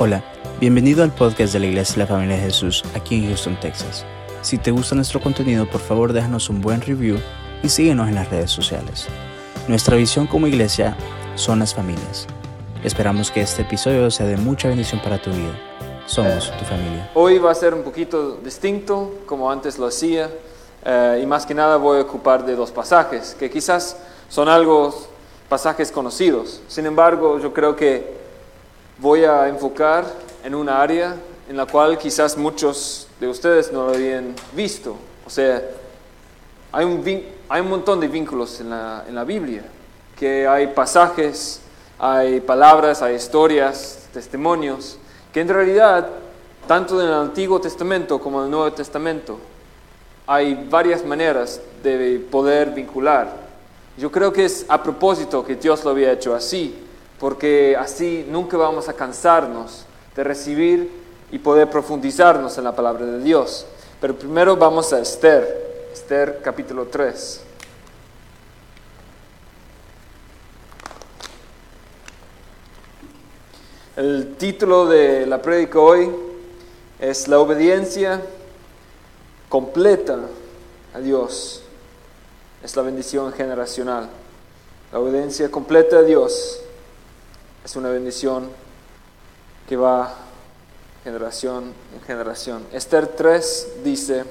Hola, bienvenido al podcast de la Iglesia de la Familia de Jesús aquí en Houston, Texas. Si te gusta nuestro contenido, por favor déjanos un buen review y síguenos en las redes sociales. Nuestra visión como iglesia son las familias. Esperamos que este episodio sea de mucha bendición para tu vida. Somos tu familia. Hoy va a ser un poquito distinto, como antes lo hacía, eh, y más que nada voy a ocupar de dos pasajes, que quizás son algo pasajes conocidos. Sin embargo, yo creo que voy a enfocar en una área en la cual quizás muchos de ustedes no lo habían visto. O sea, hay un, hay un montón de vínculos en la, en la Biblia, que hay pasajes, hay palabras, hay historias, testimonios, que en realidad, tanto en el Antiguo Testamento como en el Nuevo Testamento, hay varias maneras de poder vincular. Yo creo que es a propósito que Dios lo había hecho así, porque así nunca vamos a cansarnos de recibir y poder profundizarnos en la palabra de Dios. Pero primero vamos a Esther, Esther capítulo 3. El título de la prédica hoy es La obediencia completa a Dios. Es la bendición generacional. La obediencia completa a Dios es una bendición que va generación en generación. Esther 3 dice,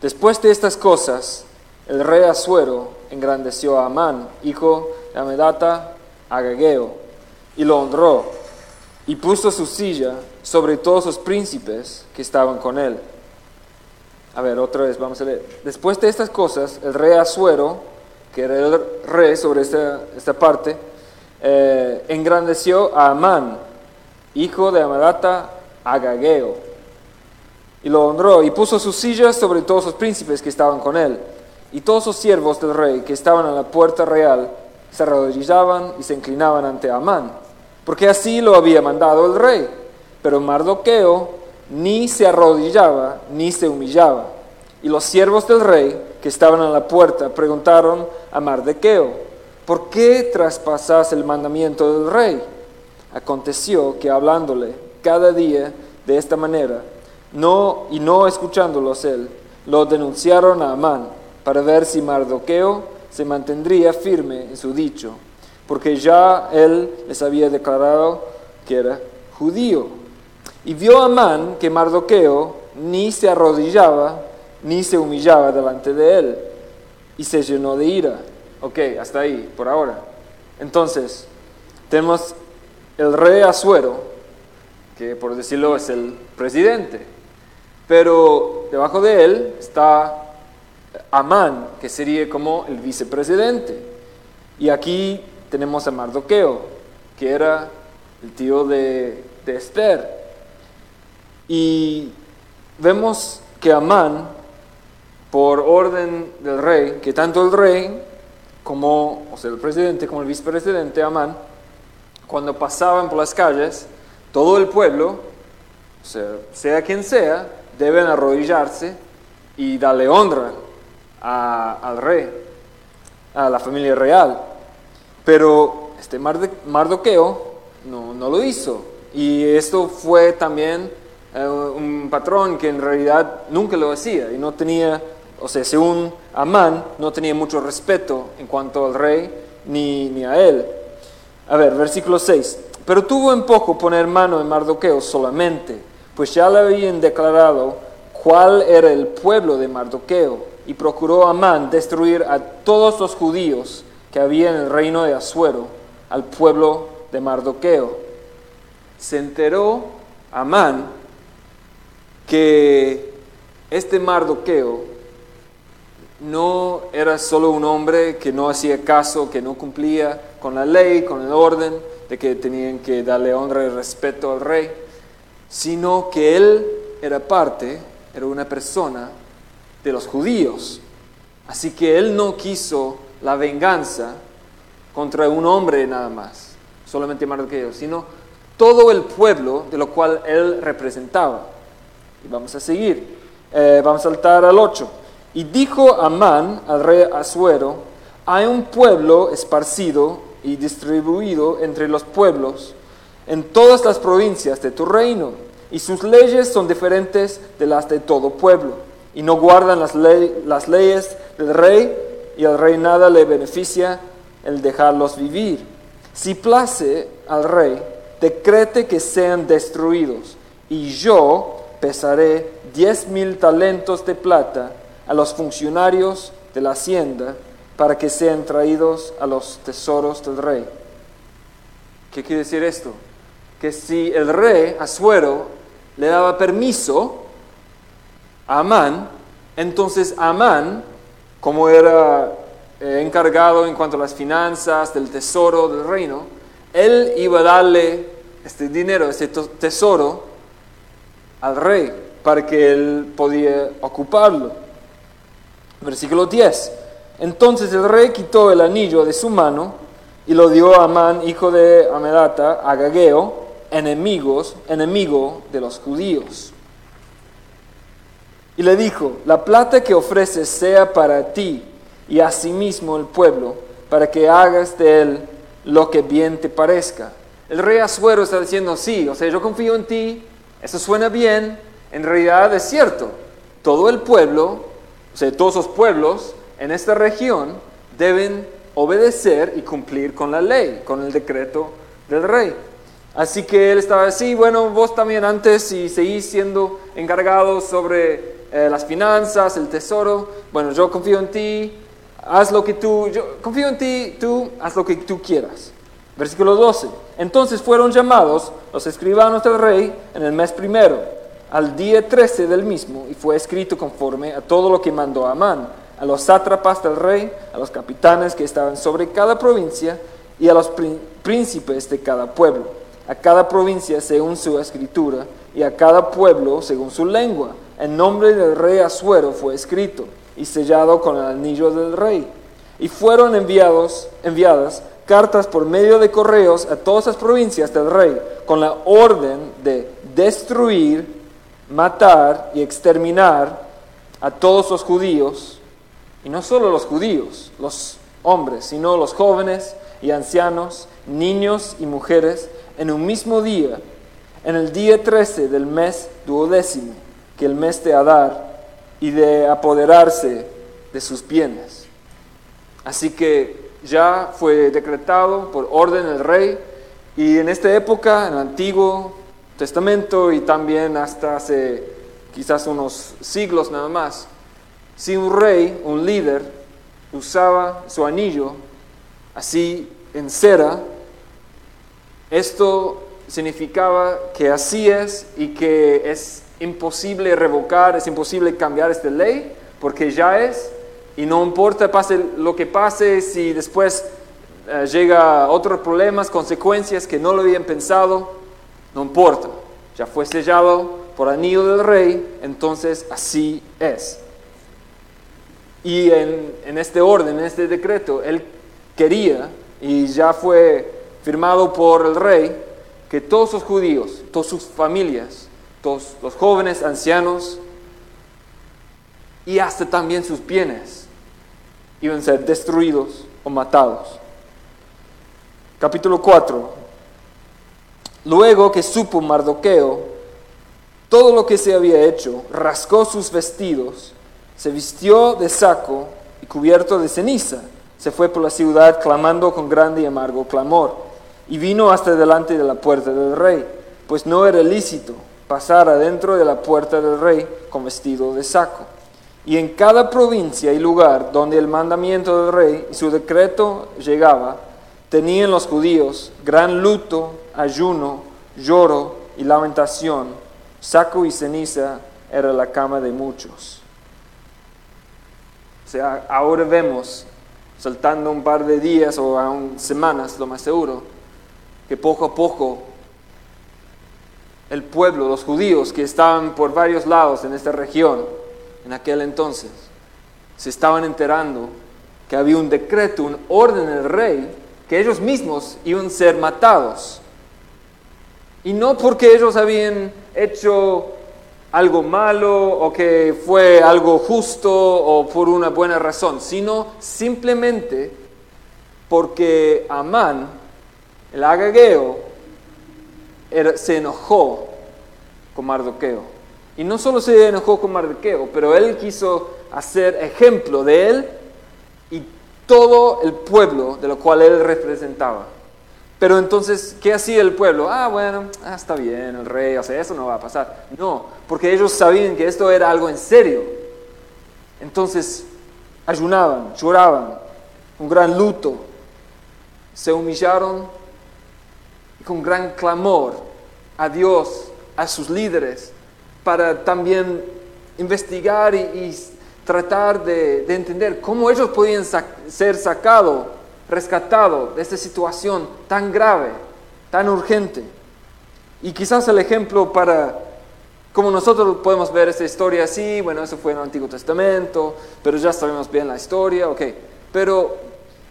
después de estas cosas, el rey Asuero engrandeció a Amán, hijo de Amedata, Agageo, y lo honró, y puso su silla sobre todos los príncipes que estaban con él. A ver, otra vez, vamos a leer. Después de estas cosas, el rey Asuero, que era el rey sobre esta, esta parte, eh, engrandeció a Amán, hijo de Amadata Agageo, y lo honró y puso sus sillas sobre todos los príncipes que estaban con él. Y todos los siervos del rey que estaban en la puerta real se arrodillaban y se inclinaban ante Amán, porque así lo había mandado el rey. Pero Mardoqueo ni se arrodillaba ni se humillaba. Y los siervos del rey que estaban en la puerta preguntaron a Mardoqueo, ¿por qué traspasas el mandamiento del rey? Aconteció que hablándole cada día de esta manera, no y no escuchándolos él, lo denunciaron a Amán para ver si Mardoqueo se mantendría firme en su dicho, porque ya él les había declarado que era judío. Y vio Amán que Mardoqueo ni se arrodillaba ni se humillaba delante de él, y se llenó de ira Ok, hasta ahí, por ahora. Entonces, tenemos el rey Asuero, que por decirlo es el presidente, pero debajo de él está Amán, que sería como el vicepresidente. Y aquí tenemos a Mardoqueo, que era el tío de, de Esther. Y vemos que Amán, por orden del rey, que tanto el rey como o sea, el presidente, como el vicepresidente Amán, cuando pasaban por las calles, todo el pueblo, sea, quien sea, deben arrodillarse y darle honra al rey, a la familia real. Pero este Mardoqueo no, no lo hizo. Y esto fue también eh, un patrón que en realidad nunca lo hacía y no tenía o sea, según Amán, no tenía mucho respeto en cuanto al rey ni, ni a él. A ver, versículo 6. Pero tuvo en poco poner mano en Mardoqueo solamente, pues ya le habían declarado cuál era el pueblo de Mardoqueo, y procuró Amán destruir a todos los judíos que había en el reino de Asuero, al pueblo de Mardoqueo. Se enteró Amán que este Mardoqueo no era solo un hombre que no hacía caso, que no cumplía con la ley, con el orden de que tenían que darle honra y respeto al rey, sino que él era parte, era una persona de los judíos. Así que él no quiso la venganza contra un hombre nada más, solamente Mardoqueo, sino todo el pueblo de lo cual él representaba. Y vamos a seguir, eh, vamos a saltar al 8. Y dijo Amán al rey Asuero, hay un pueblo esparcido y distribuido entre los pueblos, en todas las provincias de tu reino, y sus leyes son diferentes de las de todo pueblo, y no guardan las, las leyes del rey, y al rey nada le beneficia el dejarlos vivir. Si place al rey, decrete que sean destruidos, y yo pesaré diez mil talentos de plata a los funcionarios de la hacienda para que sean traídos a los tesoros del rey. ¿Qué quiere decir esto? Que si el rey Asuero le daba permiso a Amán, entonces Amán, como era eh, encargado en cuanto a las finanzas del tesoro del reino, él iba a darle este dinero, este tesoro al rey para que él podía ocuparlo. Versículo 10. Entonces el rey quitó el anillo de su mano y lo dio a Amán, hijo de Amedata, a Gageo, enemigos, enemigo de los judíos. Y le dijo, la plata que ofreces sea para ti y asimismo el pueblo, para que hagas de él lo que bien te parezca. El rey Asuero está diciendo, sí, o sea, yo confío en ti, eso suena bien, en realidad es cierto. Todo el pueblo, o todos los pueblos en esta región deben obedecer y cumplir con la ley, con el decreto del rey. Así que él estaba así, bueno, vos también antes y seguís siendo encargados sobre eh, las finanzas, el tesoro, bueno, yo confío en ti, haz lo que tú, yo confío en ti, tú haz lo que tú quieras. Versículo 12. Entonces fueron llamados los escribanos del rey en el mes primero, al día 13 del mismo, y fue escrito conforme a todo lo que mandó Amán, a los sátrapas del rey, a los capitanes que estaban sobre cada provincia y a los príncipes de cada pueblo, a cada provincia según su escritura y a cada pueblo según su lengua. El nombre del rey Asuero fue escrito y sellado con el anillo del rey. Y fueron enviados, enviadas cartas por medio de correos a todas las provincias del rey con la orden de destruir, matar y exterminar a todos los judíos, y no solo los judíos, los hombres, sino los jóvenes y ancianos, niños y mujeres, en un mismo día, en el día 13 del mes duodécimo, que el mes de Adar, y de apoderarse de sus bienes. Así que ya fue decretado por orden del rey y en esta época, en el Antiguo Testamento y también hasta hace quizás unos siglos nada más, si un rey, un líder, usaba su anillo así en cera, esto significaba que así es y que es imposible revocar, es imposible cambiar esta ley, porque ya es y no importa pase lo que pase, si después eh, llega otros problemas, consecuencias que no lo habían pensado, no importa. Ya fue sellado por anillo del rey, entonces así es. Y en, en este orden, en este decreto, él quería, y ya fue firmado por el rey, que todos los judíos, todas sus familias, todos los jóvenes, ancianos, y hasta también sus bienes, iban a ser destruidos o matados. Capítulo 4. Luego que supo Mardoqueo todo lo que se había hecho, rascó sus vestidos, se vistió de saco y cubierto de ceniza, se fue por la ciudad clamando con grande y amargo clamor, y vino hasta delante de la puerta del rey, pues no era lícito pasar adentro de la puerta del rey con vestido de saco. Y en cada provincia y lugar donde el mandamiento del rey y su decreto llegaba, tenían los judíos gran luto, ayuno, lloro y lamentación. Saco y ceniza era la cama de muchos. O sea, ahora vemos, saltando un par de días o aún semanas, lo más seguro, que poco a poco el pueblo, los judíos que estaban por varios lados en esta región, en aquel entonces se estaban enterando que había un decreto, un orden del rey, que ellos mismos iban a ser matados. Y no porque ellos habían hecho algo malo o que fue algo justo o por una buena razón, sino simplemente porque Amán, el agageo, se enojó con Mardoqueo. Y no solo se enojó con Mardoqueo, pero él quiso hacer ejemplo de él y todo el pueblo de lo cual él representaba. Pero entonces, ¿qué hacía el pueblo? Ah, bueno, ah, está bien, el rey, sea, eso no va a pasar. No, porque ellos sabían que esto era algo en serio. Entonces, ayunaban, lloraban, un gran luto, se humillaron y con gran clamor a Dios, a sus líderes, para también investigar y, tratar de, entender cómo ellos podían ser sacados, rescatados de esta situación tan grave, tan urgente. Y quizás el ejemplo para como nosotros podemos ver esta historia así, bueno, eso fue en el Antiguo Testamento, pero ya sabemos bien la historia, ok. Pero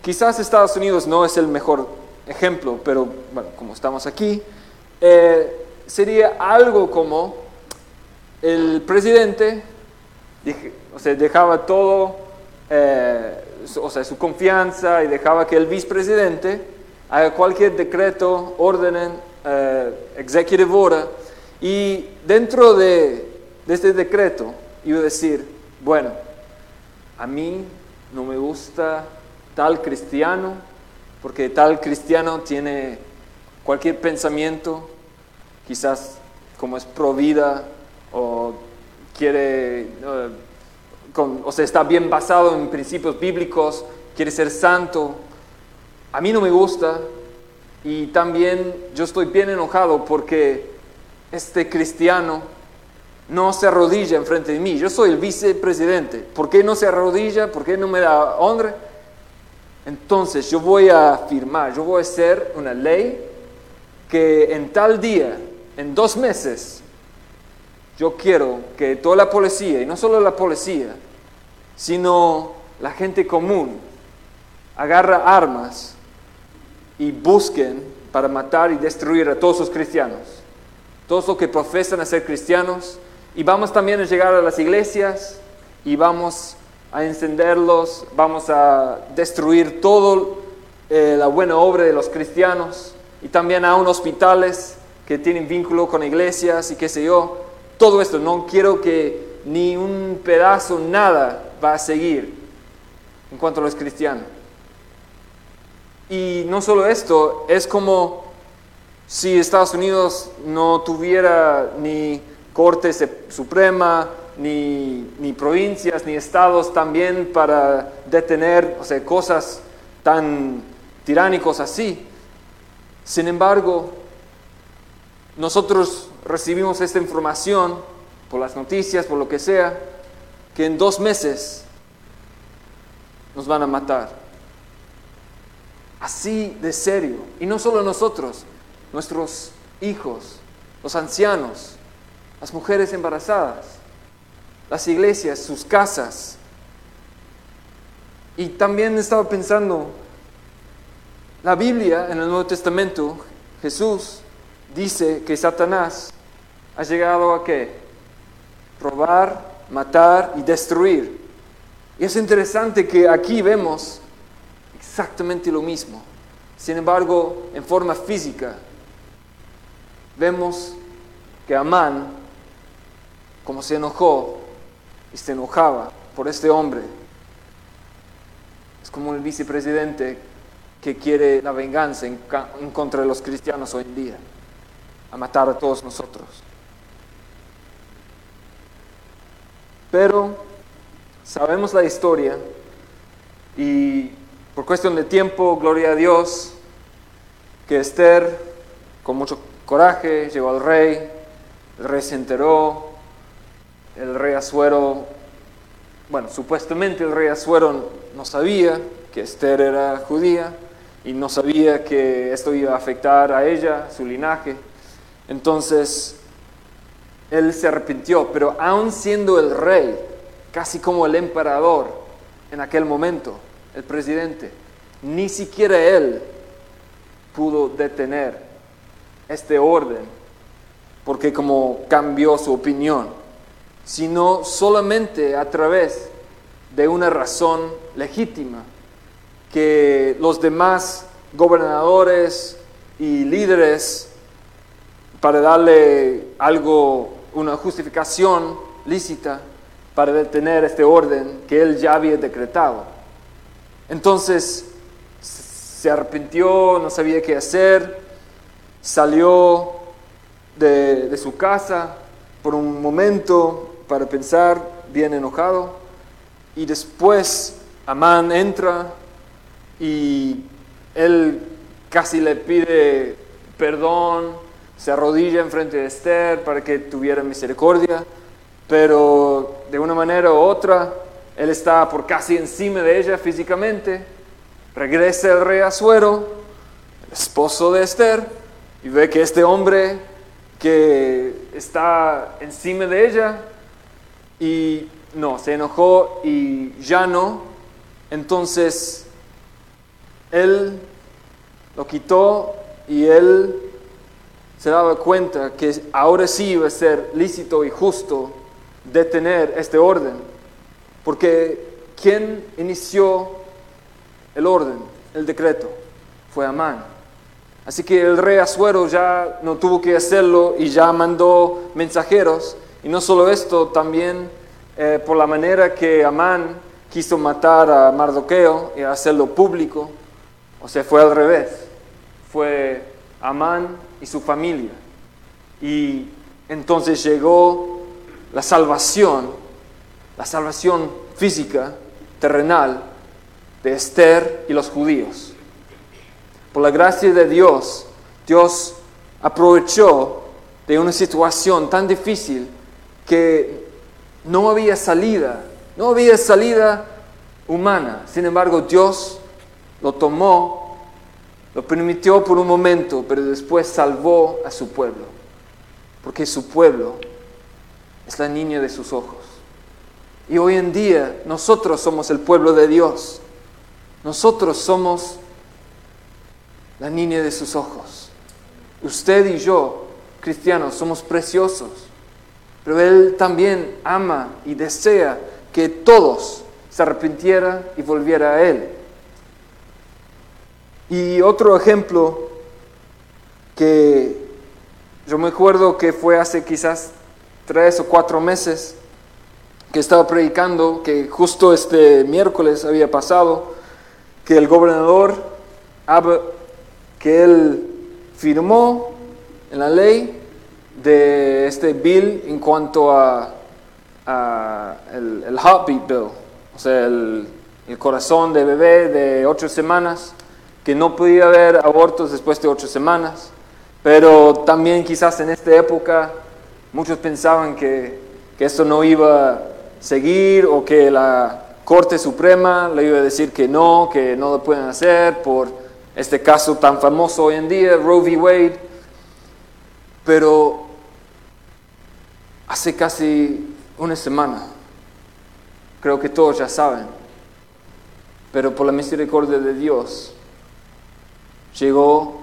quizás Estados Unidos no es el mejor ejemplo, pero bueno, como estamos aquí, eh, sería algo como el presidente o sea, dejaba todo, eh, o sea, su confianza y dejaba que el vicepresidente haga cualquier decreto, orden, eh, executive order, y dentro de, de este decreto iba a decir, bueno, a mí no me gusta tal cristiano, porque tal cristiano tiene cualquier pensamiento quizás como es provida o quiere, o sea, está bien basado en principios bíblicos, quiere ser santo. A mí no me gusta y también yo estoy bien enojado porque este cristiano no se arrodilla enfrente de mí. Yo soy el vicepresidente. ¿Por qué no se arrodilla? ¿Por qué no me da honra? Entonces yo voy a firmar, yo voy a hacer una ley que en tal día en dos meses, yo quiero que toda la policía, y no solo la policía, sino la gente común, agarra armas y busquen para matar y destruir a todos los cristianos, todos los que profesan a ser cristianos, y vamos también a llegar a las iglesias y vamos a encenderlos, vamos a destruir toda eh, la buena obra de los cristianos y también a unos hospitales que tienen vínculo con iglesias y qué sé yo. Todo esto, no quiero que ni un pedazo, nada va a seguir en cuanto a los cristianos. Y no solo esto, es como si Estados Unidos no tuviera ni Corte Suprema, ni, ni, provincias, ni estados también para detener o sea, cosas tan tiránicos así. Sin embargo, nosotros recibimos esta información por las noticias, por lo que sea, que en dos meses nos van a matar. Así de serio. Y no solo nosotros, nuestros hijos, los ancianos, las mujeres embarazadas, las iglesias, sus casas. Y también estaba pensando, la Biblia en el Nuevo Testamento, Jesús dice que Satanás ha llegado a qué? Robar, matar y destruir. Y es interesante que aquí vemos exactamente lo mismo. Sin embargo, en forma física, vemos que Amán, como se enojó y se enojaba por este hombre, es como el vicepresidente que quiere la venganza en, contra de los cristianos hoy en día a matar a todos nosotros. Pero sabemos la historia y por cuestión de tiempo, gloria a Dios, que Esther, con mucho coraje, llegó al rey, el rey se enteró, el rey Azuero, bueno, supuestamente el rey Azuero no sabía que Esther era judía y no sabía que esto iba a afectar a ella, su linaje. Entonces, él se arrepintió, pero aún siendo el rey, casi como el emperador en aquel momento, el presidente, ni siquiera él pudo detener este orden, porque como cambió su opinión, sino solamente a través de una razón legítima que los demás gobernadores y líderes para darle algo, una justificación lícita para detener este orden que él ya había decretado. Entonces se arrepintió, no sabía qué hacer, salió de, su casa por un momento para pensar, bien enojado, y después Amán entra y él casi le pide perdón, se arrodilla enfrente de Esther para que tuviera misericordia, pero de una manera u otra él está por casi encima de ella físicamente. Regresa el rey Azuero, el esposo de Esther, y ve que este hombre que está encima de ella y no, se enojó y ya no. Entonces, él lo quitó y él se daba cuenta que ahora sí iba a ser lícito y justo detener este orden. Porque ¿quién inició el orden, el decreto? Fue Amán. Así que el rey Azuero ya no tuvo que hacerlo y ya mandó mensajeros. Y no solo esto, también eh, por la manera que Amán quiso matar a Mardoqueo y hacerlo público, o sea, fue al revés. Fue Amán y su familia. Y entonces llegó la salvación, la salvación física, terrenal, de Esther y los judíos. Por la gracia de Dios, Dios aprovechó de una situación tan difícil que no había salida, no había salida humana. Sin embargo, Dios lo tomó, lo permitió por un momento, pero después salvó a su pueblo, porque su pueblo es la niña de sus ojos. Y hoy en día nosotros somos el pueblo de Dios. Nosotros somos la niña de sus ojos. Usted y yo, cristianos, somos preciosos pero Él también ama y desea que todos se arrepintieran y volvieran a Él. Y otro ejemplo que yo me acuerdo que fue hace quizás tres o cuatro meses que estaba predicando, que justo este miércoles había pasado, que el gobernador, que él firmó en la ley de este bill en cuanto a, el, heartbeat bill, o sea, el, el, corazón de bebé de ocho semanas, que no podía haber abortos después de ocho semanas, pero también quizás en esta época muchos pensaban que, que esto no iba a seguir o que la Corte Suprema le iba a decir que no, que no lo pueden hacer por este caso tan famoso hoy en día, Roe v. Wade. Pero hace casi una semana. Creo que todos ya saben. Pero por la misericordia de Dios llegó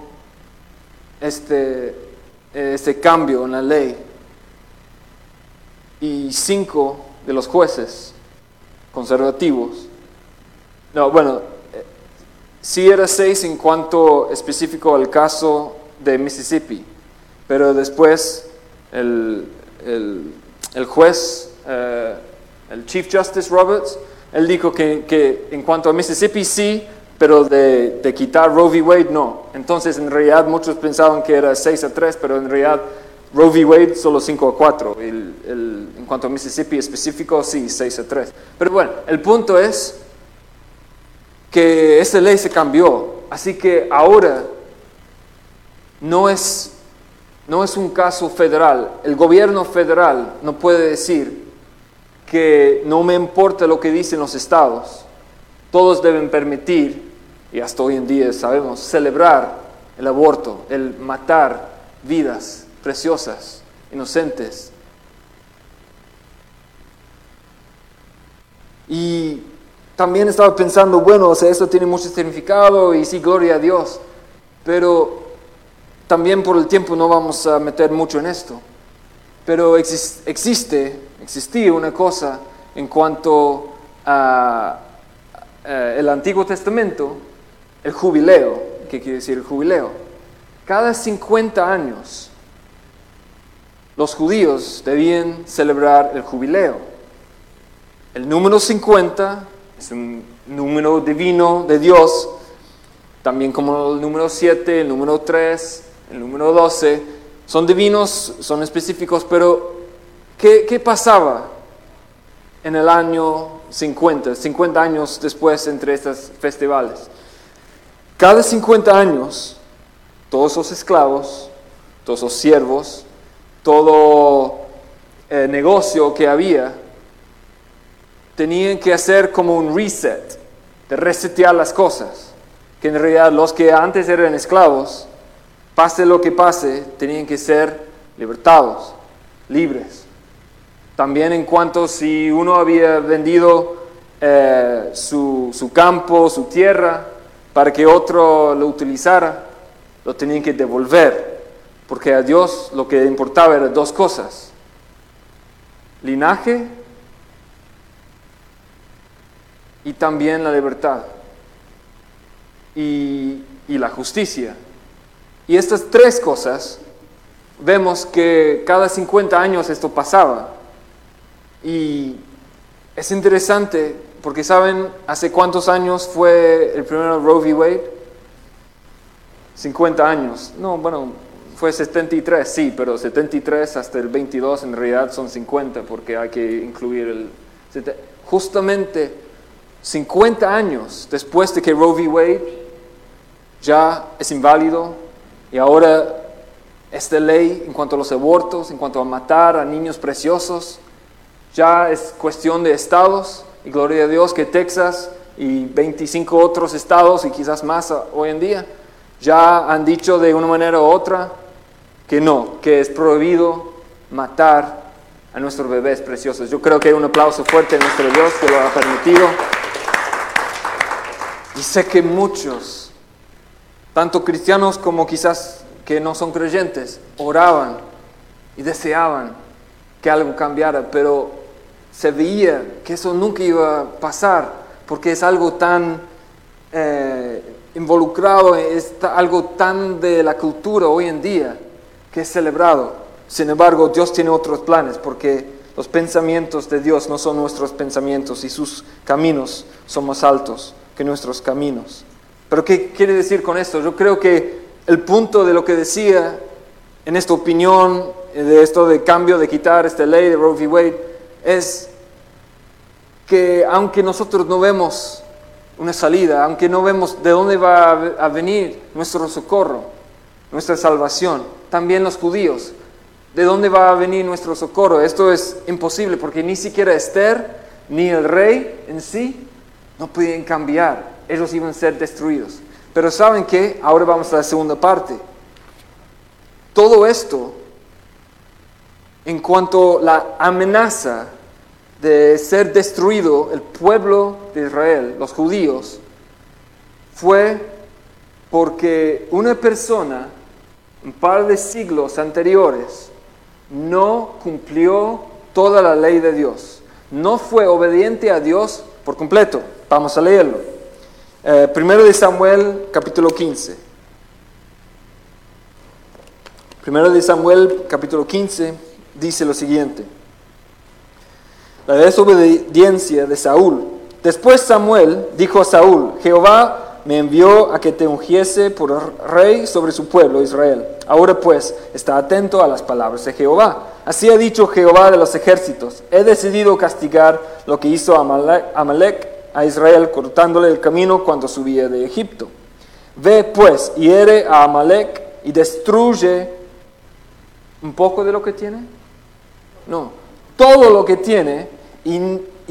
este, este cambio en la ley. Y cinco de los jueces conservativos, no, bueno, sí era seis en cuanto específico al caso de Mississippi, pero después el, el, juez, eh, el Chief Justice Roberts, él dijo que, en cuanto a Mississippi sí, pero de, quitar Roe v. Wade no. Entonces, en realidad, muchos pensaban que era 6 a 3, pero en realidad Roe v. Wade solo 5 a 4. en cuanto a Mississippi específico, sí, 6 a 3. Pero bueno, el punto es que esa ley se cambió. Así que ahora no es no es un caso federal. El gobierno federal no puede decir que no me importa lo que dicen los estados. Todos deben permitir, y hasta hoy en día sabemos, celebrar el aborto, el matar vidas preciosas, inocentes. Y también estaba pensando, bueno, o sea, esto tiene mucho significado y sí, gloria a Dios, pero también por el tiempo no vamos a meter mucho en esto, pero existe, existía una cosa en cuanto a, el Antiguo Testamento, el jubileo. ¿Qué quiere decir el jubileo? Cada 50 años los judíos debían celebrar el jubileo. El número 50 es un número divino de Dios, también como el número 7, el número 3, el número 12, son divinos, son específicos, pero ¿qué, pasaba en el año 50, 50 años después entre estos festivales? Cada 50 años, todos los esclavos, todos los siervos, todo el negocio que había, tenían que hacer como un reset, de resetear las cosas. Que en realidad los que antes eran esclavos, pase lo que pase, tenían que ser libertados, libres. También en cuanto si uno había vendido eh, su campo, su tierra, para que otro lo utilizara, lo tenían que devolver, porque a Dios lo que importaba eran dos cosas, linaje y también la libertad y, y la justicia. Y estas tres cosas, vemos que cada 50 años esto pasaba. Y es interesante porque saben hace cuántos años fue el primer Roe v. Wade? 50 años. No, bueno, fue 73, sí, pero 73 hasta el 22 en realidad son 50 porque hay que incluir el... Justamente 50 años después de que Roe v. Wade ya es inválido y ahora esta ley en cuanto a los abortos, en cuanto a matar a niños preciosos, ya es cuestión de estados y gloria a Dios que Texas y 25 otros estados y quizás más hoy en día ya han dicho de una manera u otra que no, que es prohibido matar a nuestros bebés preciosos. Yo creo que hay un aplauso fuerte a nuestro Dios que lo ha permitido. Y sé que muchos, tanto cristianos como quizás que no son creyentes, oraban y deseaban que algo cambiara, pero se veía que eso nunca iba a pasar, porque es algo tan eh, involucrado, es algo tan de la cultura hoy en día que es celebrado. Sin embargo, Dios tiene otros planes, porque los pensamientos de Dios no son nuestros pensamientos y sus caminos son más altos que nuestros caminos. Pero ¿qué quiere decir con esto? Yo creo que el punto de lo que decía en esta opinión, de esto de cambio, de quitar esta ley de Roe v. Wade, es que aunque nosotros no vemos una salida, aunque no vemos de dónde va a venir nuestro socorro, nuestra salvación, también los judíos, ¿de dónde va a venir nuestro socorro? Esto es imposible porque ni siquiera Esther ni el rey en sí no podían cambiar, ellos iban a ser destruidos. Pero ¿saben qué? Ahora vamos a la segunda parte. Todo esto, en cuanto a la amenaza de ser destruido el pueblo de Israel, los judíos, fue porque una persona, un par de siglos anteriores, no cumplió toda la ley de Dios. No fue obediente a Dios por completo. Vamos a leerlo. Eh, primero de Samuel, capítulo 15. Primero de Samuel, capítulo 15, dice lo siguiente. La desobediencia de Saúl. Después Samuel dijo a Saúl, Jehová me envió a que te ungiese por rey sobre su pueblo Israel. Ahora pues, está atento a las palabras de Jehová. Así ha dicho Jehová de los ejércitos, he decidido castigar lo que hizo Amalek a Israel, cortándole el camino cuando subía de Egipto. Ve pues, hiere a Amalek y destruye un poco de lo que tiene. No, todo lo que tiene y,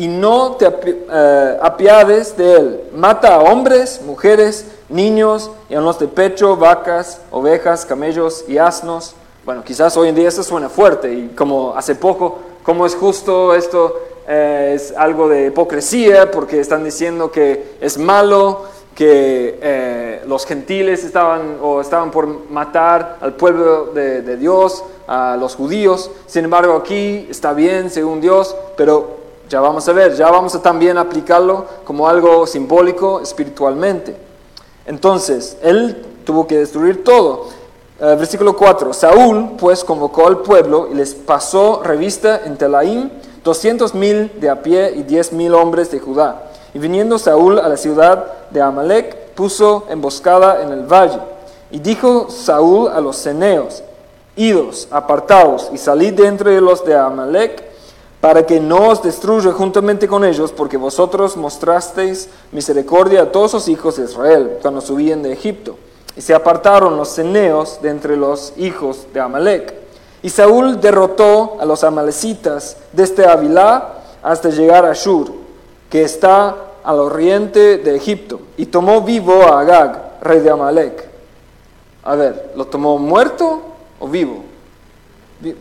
no te eh, apiades de él. Mata a hombres, mujeres, niños y a los de pecho, vacas, ovejas, camellos y asnos. Bueno, quizás hoy en día eso suena fuerte y como hace poco, ¿cómo es justo esto? Eh, es algo de hipocresía porque están diciendo que es malo, que eh, los gentiles estaban o estaban por matar al pueblo de, Dios, a los judíos. Sin embargo, aquí está bien según Dios, pero ya vamos a ver, ya vamos a también aplicarlo como algo simbólico espiritualmente. Entonces, él tuvo que destruir todo. Eh, versículo 4. Saúl pues convocó al pueblo y les pasó revista en Telaim doscientos mil de a pie y diez mil hombres de Judá. Y viniendo Saúl a la ciudad de Amalek, puso emboscada en el valle. Y dijo Saúl a los ceneos, idos, apartaos y salid de entre los de Amalek, para que no os destruya juntamente con ellos, porque vosotros mostrasteis misericordia a todos los hijos de Israel cuando subían de Egipto. Y se apartaron los ceneos de entre los hijos de Amalek. Y Saúl derrotó a los amalecitas desde Avilá hasta llegar a Shur, que está al oriente de Egipto, y tomó vivo a Agag, rey de Amalek. A ver, ¿lo tomó muerto o vivo?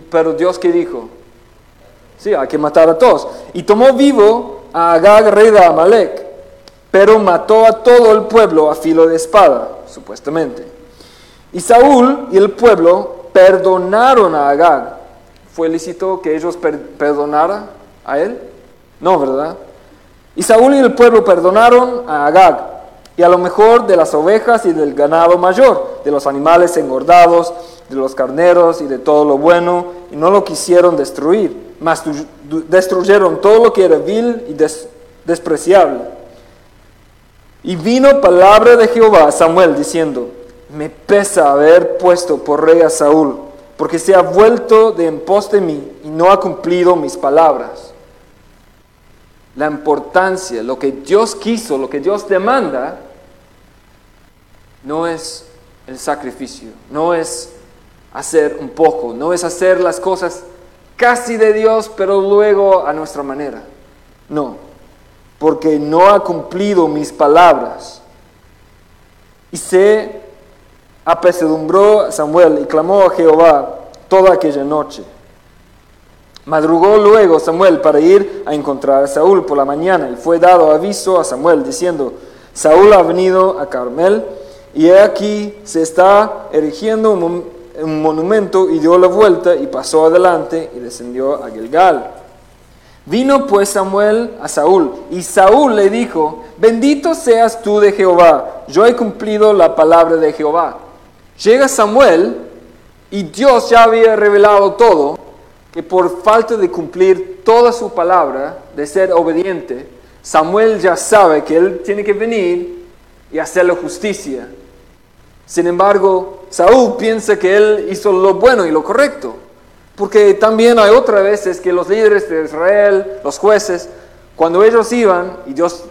Pero Dios qué dijo? Sí, hay que matar a todos. Y tomó vivo a Agag, rey de Amalek, pero mató a todo el pueblo a filo de espada supuestamente. Y Saúl y el pueblo perdonaron a Agag. ¿Fue lícito que ellos perdonaran a él? No, ¿verdad? Y Saúl y el pueblo perdonaron a Agag, y a lo mejor de las ovejas y del ganado mayor, de los animales engordados, de los carneros y de todo lo bueno, y no lo quisieron destruir, mas destruyeron todo lo que era vil y despreciable. Y vino palabra de Jehová a Samuel diciendo, me pesa haber puesto por rey a Saúl, porque se ha vuelto de en pos de mí y no ha cumplido mis palabras. La importancia, lo que Dios quiso, lo que Dios demanda, no es el sacrificio, no es hacer un poco, no es hacer las cosas casi de Dios, pero luego a nuestra manera. No, porque no ha cumplido mis palabras. Y se apesadumbró Samuel y clamó a Jehová toda aquella noche. Madrugó luego Samuel para ir a encontrar a Saúl por la mañana y fue dado aviso a Samuel diciendo, Saúl ha venido a Carmel y he aquí se está erigiendo un, un monumento y dio la vuelta y pasó adelante y descendió a Gilgal. Vino pues Samuel a Saúl, y Saúl le dijo, bendito seas tú de Jehová, yo he cumplido la palabra de Jehová. Llega Samuel, y Dios ya había revelado todo, que por falta de cumplir toda su palabra, de ser obediente, Samuel ya sabe que él tiene que venir y hacerle justicia. Sin embargo, Saúl piensa que él hizo lo bueno y lo correcto. Porque también hay otras veces que los líderes de Israel, los jueces, cuando ellos iban y Dios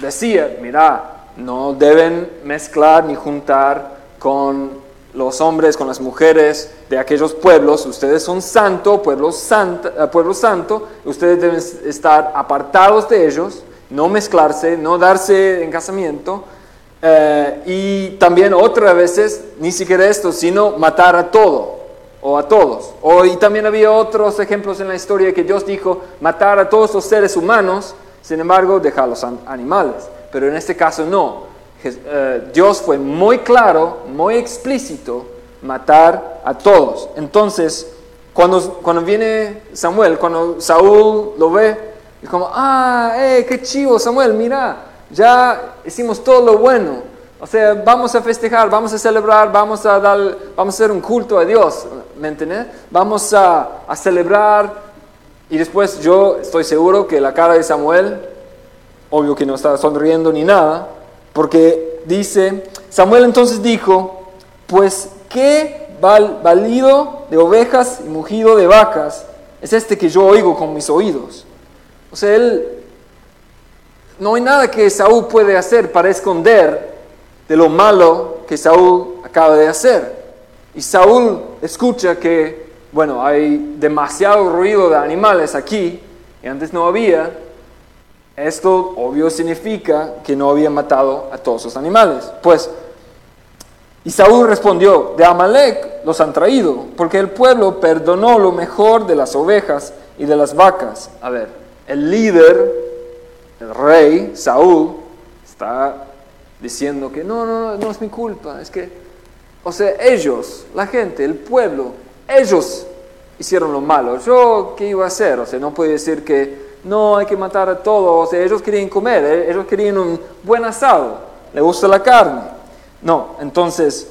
decía, mira, no deben mezclar ni juntar con los hombres, con las mujeres de aquellos pueblos, ustedes son santo, pueblo santo, eh, pueblo santo, ustedes deben estar apartados de ellos, no mezclarse, no darse en casamiento, eh, y también otras veces, ni siquiera esto, sino matar a todo o a todos. O, y también había otros ejemplos en la historia que Dios dijo matar a todos los seres humanos, sin embargo dejar a los animales. Pero en este caso no. Eh, Dios fue muy claro, muy explícito, matar a todos. Entonces, cuando, cuando viene Samuel, cuando Saúl lo ve, es como, ah, eh, qué chivo Samuel, mira, ya hicimos todo lo bueno. O sea, vamos a festejar, vamos a celebrar, vamos a, dar, vamos a hacer un culto a Dios. ¿me entiendes? Vamos a, a celebrar y después yo estoy seguro que la cara de Samuel, obvio que no está sonriendo ni nada, porque dice, Samuel entonces dijo, pues qué val, valido de ovejas y mugido de vacas es este que yo oigo con mis oídos. O sea, él, no hay nada que Saúl puede hacer para esconder de lo malo que Saúl acaba de hacer. Y Saúl escucha que, bueno, hay demasiado ruido de animales aquí, y antes no había. Esto obvio significa que no había matado a todos los animales. Pues, y Saúl respondió, de Amalek los han traído, porque el pueblo perdonó lo mejor de las ovejas y de las vacas. A ver, el líder, el rey, Saúl, está diciendo que no, no, no es mi culpa, es que o sea, ellos, la gente, el pueblo, ellos hicieron lo malo. ¿Yo qué iba a hacer? O sea, no puede decir que no hay que matar a todos. Ellos querían comer, eh, ellos querían un buen asado. Le gusta la carne. No, entonces,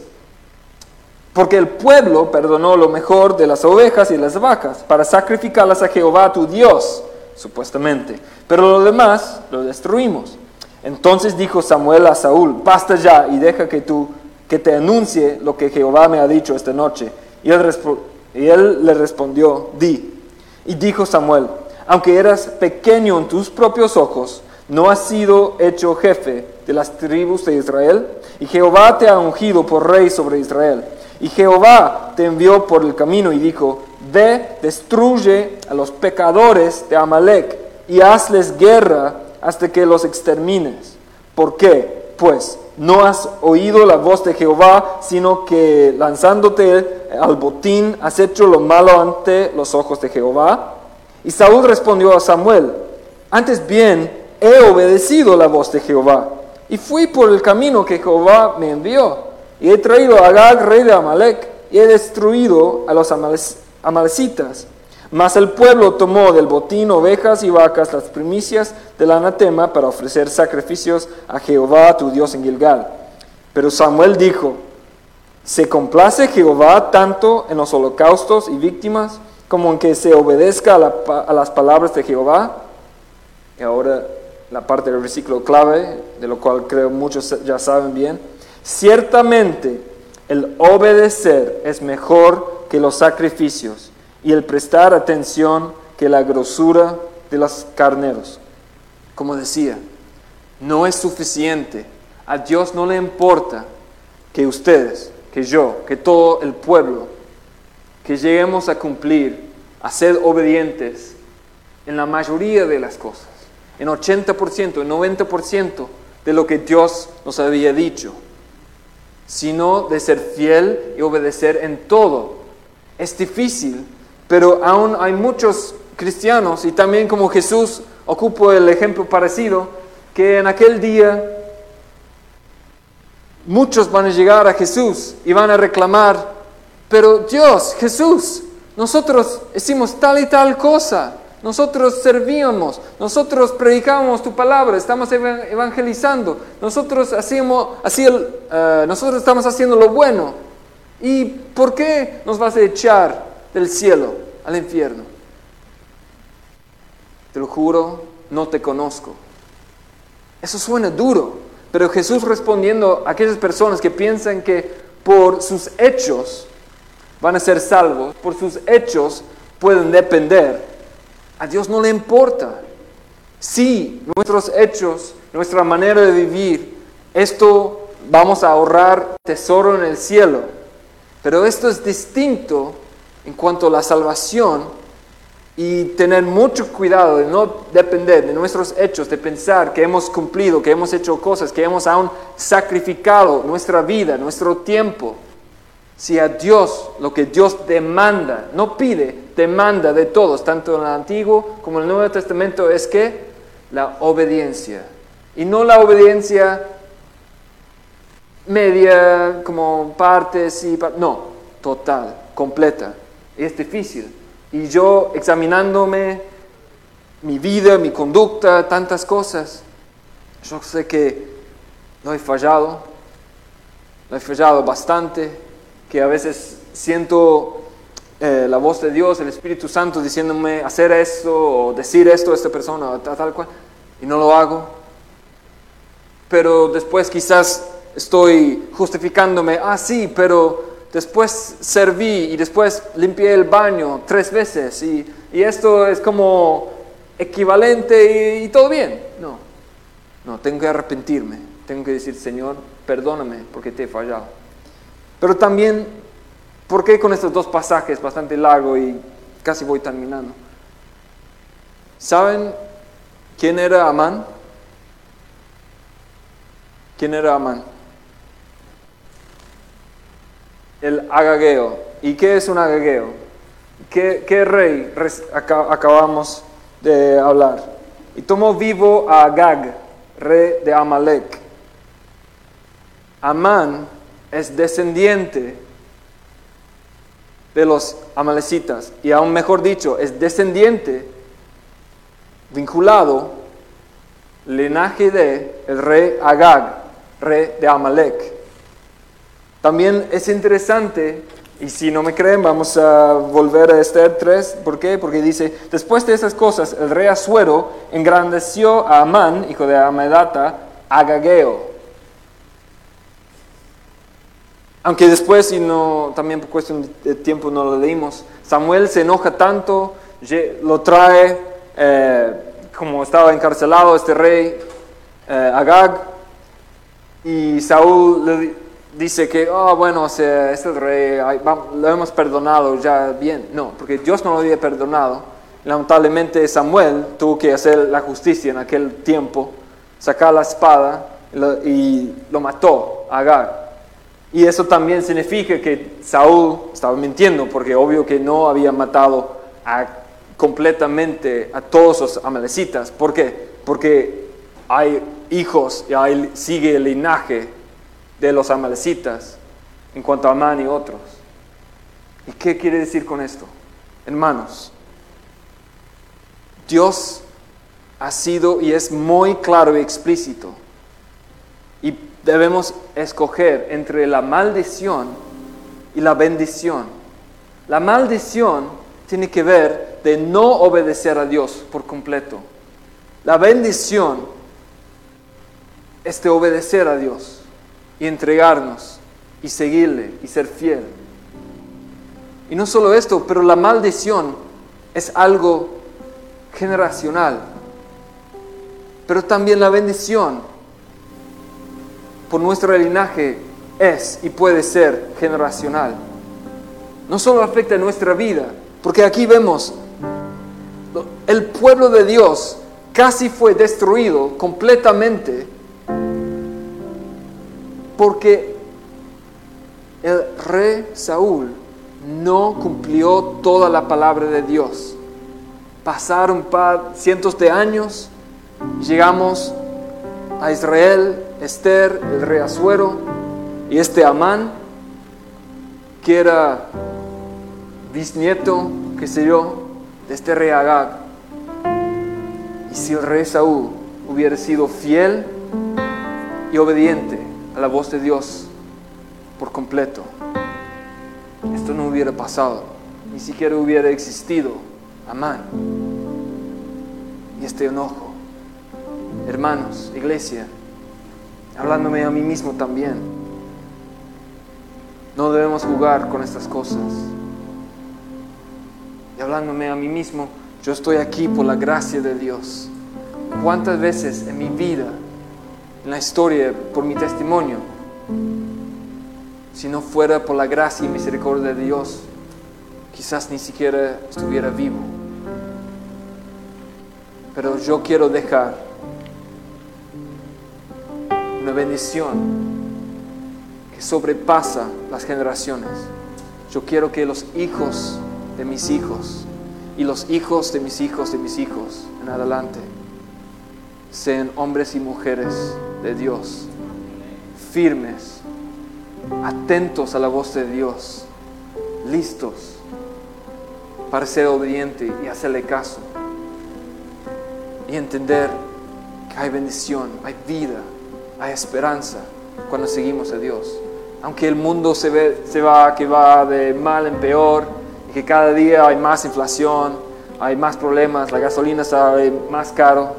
Porque el pueblo perdonó lo mejor de las ovejas y las vacas para sacrificarlas a Jehová tu Dios, supuestamente. Pero lo demás lo destruimos. Entonces dijo Samuel a Saúl, basta ya y deja que tú que te anuncie lo que Jehová me ha dicho esta noche. Y él, y él le respondió, di. Y dijo Samuel, aunque eras pequeño en tus propios ojos, no has sido hecho jefe de las tribus de Israel, y Jehová te ha ungido por rey sobre Israel. Y Jehová te envió por el camino y dijo, ve, destruye a los pecadores de Amalek y hazles guerra hasta que los extermines. ¿Por qué? Pues no has oído la voz de Jehová, sino que lanzándote al botín has hecho lo malo ante los ojos de Jehová. Y Saúl respondió a Samuel, antes bien he obedecido la voz de Jehová y fui por el camino que Jehová me envió. Y he traído a Agag, rey de Amalek, y he destruido a los amalecitas. Mas el pueblo tomó del botín ovejas y vacas las primicias del anatema para ofrecer sacrificios a Jehová tu Dios en Gilgal. Pero Samuel dijo, ¿se complace Jehová tanto en los holocaustos y víctimas como en que se obedezca a, las palabras de Jehová? Y ahora la parte del versículo clave, de lo cual creo muchos ya saben bien. Ciertamente el obedecer es mejor que los sacrificios y el prestar atención que la grosura de los carneros. Como decía, no es suficiente. A Dios no le importa que ustedes, que yo, que todo el pueblo, que lleguemos a cumplir, a ser obedientes en la mayoría de las cosas, en 80%, en 90% de lo que Dios nos había dicho, sino de ser fiel y obedecer en todo. Es difícil pero aún hay muchos cristianos, y también como Jesús ocupo el ejemplo parecido, que en aquel día muchos van a llegar a Jesús y van a reclamar, pero Dios, Jesús, nosotros hicimos tal y tal cosa, nosotros servíamos, nosotros predicábamos tu palabra, estamos evangelizando, nosotros, hacíamos, eh, nosotros estamos haciendo lo bueno. ¿Y por qué nos vas a echar del cielo al infierno. Te lo juro, no te conozco. Eso suena duro, pero Jesús respondiendo a aquellas personas que piensan que por sus hechos van a ser salvos, por sus hechos pueden depender, a Dios no le importa. Si nuestros hechos, nuestra manera de vivir, esto vamos a ahorrar tesoro en el cielo, pero esto es distinto en cuanto a la salvación y tener mucho cuidado de no depender de nuestros hechos, de pensar que hemos cumplido, que hemos hecho cosas, que hemos aún sacrificado nuestra vida, nuestro tiempo. Si a Dios lo que Dios demanda, no pide, demanda de todos, tanto en el Antiguo como en el Nuevo Testamento, es que la obediencia. Y no la obediencia media, como partes y... No, total, completa es difícil. Y yo examinándome mi vida, mi conducta, tantas cosas, yo sé que no he fallado, no he fallado bastante, que a veces siento eh, la voz de Dios, el Espíritu Santo diciéndome hacer esto o decir esto a esta persona tal, tal cual, y no lo hago. Pero después quizás estoy justificándome, ah sí, pero después serví y después limpié el baño tres veces y, esto es como equivalente y, y, todo bien. No, no, tengo que arrepentirme, tengo que decir, Señor, perdóname porque te he fallado. Pero también, ¿por qué con estos dos pasajes bastante largo y casi voy terminando? ¿Saben quién era Amán? ¿Quién era Amán? el agageo. ¿Y qué es un agageo? ¿Qué, rey acabamos de hablar? Y tomó vivo a Agag, rey de Amalek. Amán es descendiente de los amalecitas y aún mejor dicho, es descendiente vinculado linaje de el rey Agag, rey de Amalek. También es interesante, y si no me creen, vamos a volver a Esther 3. ¿Por qué? Porque dice, después de esas cosas, el rey Asuero engrandeció a Amán, hijo de Amedata, Agageo. Aunque después, y no, también por cuestión de tiempo no lo leímos, Samuel se enoja tanto, lo trae, eh, como estaba encarcelado este rey, eh, Agag, y Saúl le dice que, oh, bueno, este rey, lo hemos perdonado ya bien. No, porque Dios no lo había perdonado. Lamentablemente Samuel tuvo que hacer la justicia en aquel tiempo, sacar la espada y lo mató Agag. Y eso también significa que Saúl estaba mintiendo, porque obvio que no había matado completamente a todos los amalecitas. ¿Por qué? Porque hay hijos y hay, sigue el linaje de los amalecitas en cuanto a Amán y otros. ¿Y qué quiere decir con esto? Hermanos, Dios ha sido y es muy claro y explícito. Debemos escoger entre la maldición y la bendición. La maldición tiene que ver de no obedecer a Dios por completo. La bendición es de obedecer a Dios y entregarnos y seguirle y ser fiel. Y no solo esto, pero la maldición es algo generacional. Pero también la bendición por nuestro linaje es y puede ser generacional. No solo afecta a nuestra vida, porque aquí vemos, el pueblo de Dios casi fue destruido completamente porque el rey Saúl no cumplió toda la palabra de Dios. Pasaron cientos de años, llegamos a Israel, Esther, el rey Azuero, y este Amán, que era bisnieto, que sé yo, de este rey Agag. Y si el rey Saúl hubiera sido fiel y obediente a la voz de Dios por completo, esto no hubiera pasado, ni siquiera hubiera existido Amán y este enojo. Hermanos, iglesia, hablándome a mí mismo también. No debemos jugar con estas cosas. Y hablándome a mí mismo, yo estoy aquí por la gracia de Dios. ¿Cuántas veces en mi vida, en la historia, por mi testimonio, si no fuera por la gracia y misericordia de Dios, quizás ni siquiera estuviera vivo? Pero yo quiero dejar bendición que sobrepasa las generaciones. Yo quiero que los hijos de mis hijos y los hijos de mis hijos de mis hijos en adelante sean hombres y mujeres de Dios, firmes, atentos a la voz de Dios, listos para ser obediente y hacerle caso y entender que hay bendición, hay vida hay esperanza cuando seguimos a Dios. Aunque el mundo se, ve, se va, que va de mal en peor, y que cada día hay más inflación, hay más problemas, la gasolina sale más caro,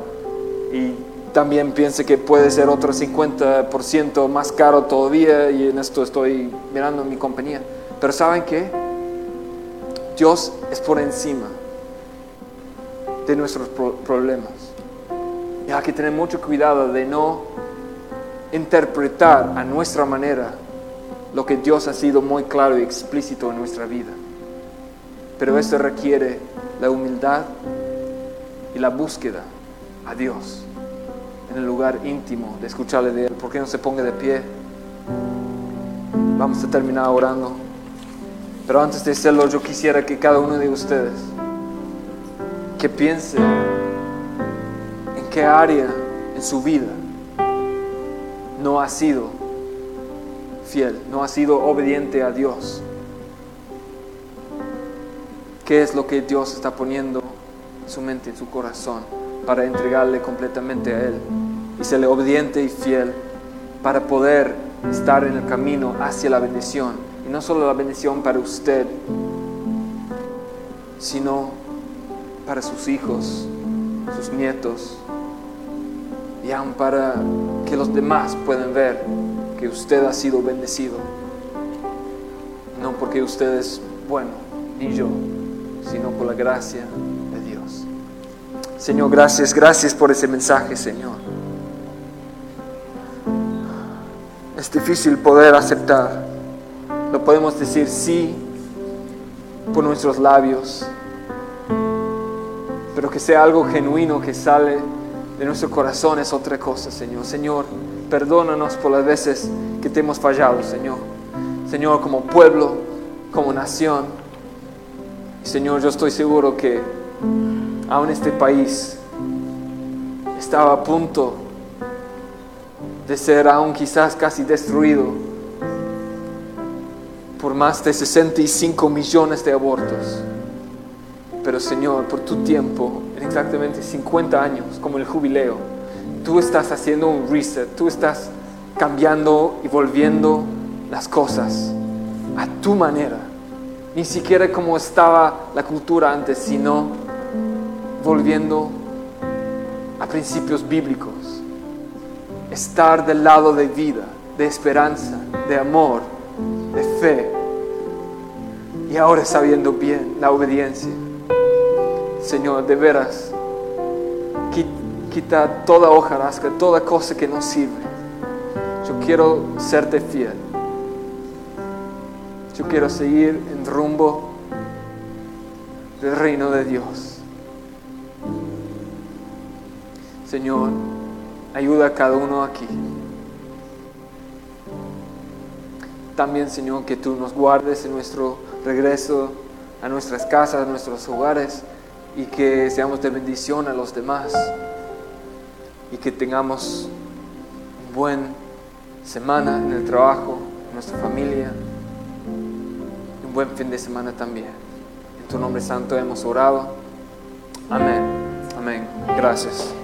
y también piense que puede ser otro 50% más caro todavía, y en esto estoy mirando mi compañía. Pero ¿saben qué? Dios es por encima de nuestros problemas. Y hay que tener mucho cuidado de no interpretar a nuestra manera lo que Dios ha sido muy claro y explícito en nuestra vida. Pero esto requiere la humildad y la búsqueda a Dios en el lugar íntimo de escucharle de Él. ¿Por qué no se ponga de pie? Vamos a terminar orando. Pero antes de hacerlo, yo quisiera que cada uno de ustedes que piense en qué área en su vida no ha sido fiel, no ha sido obediente a Dios. ¿Qué es lo que Dios está poniendo en su mente, en su corazón, para entregarle completamente a Él? Y serle obediente y fiel para poder estar en el camino hacia la bendición. Y no solo la bendición para usted, sino para sus hijos, sus nietos, y aún para que los demás puedan ver que usted ha sido bendecido. No porque usted es bueno, ni yo, sino por la gracia de Dios. Señor, gracias, gracias por ese mensaje, Señor. Es difícil poder aceptar. Lo podemos decir sí por nuestros labios, pero que sea algo genuino que sale de nuestro corazón es otra cosa, Señor. Señor, perdónanos por las veces que te hemos fallado, Señor. Señor, como pueblo, como nación. Señor, yo estoy seguro que aún este país estaba a punto de ser aún quizás casi destruido por más de 65 millones de abortos. Pero Señor, por tu tiempo, en exactamente 50 años, como el jubileo, tú estás haciendo un reset, tú estás cambiando y volviendo las cosas a tu manera. Ni siquiera como estaba la cultura antes, sino volviendo a principios bíblicos. Estar del lado de vida, de esperanza, de amor, de fe. Y ahora sabiendo bien la obediencia. Señor, de veras, quita toda hojarasca, toda cosa que no sirve. Yo quiero serte fiel. Yo quiero seguir en rumbo del reino de Dios. Señor, ayuda a cada uno aquí. También, Señor, que tú nos guardes en nuestro regreso a nuestras casas, a nuestros hogares y que seamos de bendición a los demás y que tengamos un buen semana en el trabajo, en nuestra familia, un buen fin de semana también. En tu nombre santo hemos orado. Amén. Amén. Gracias.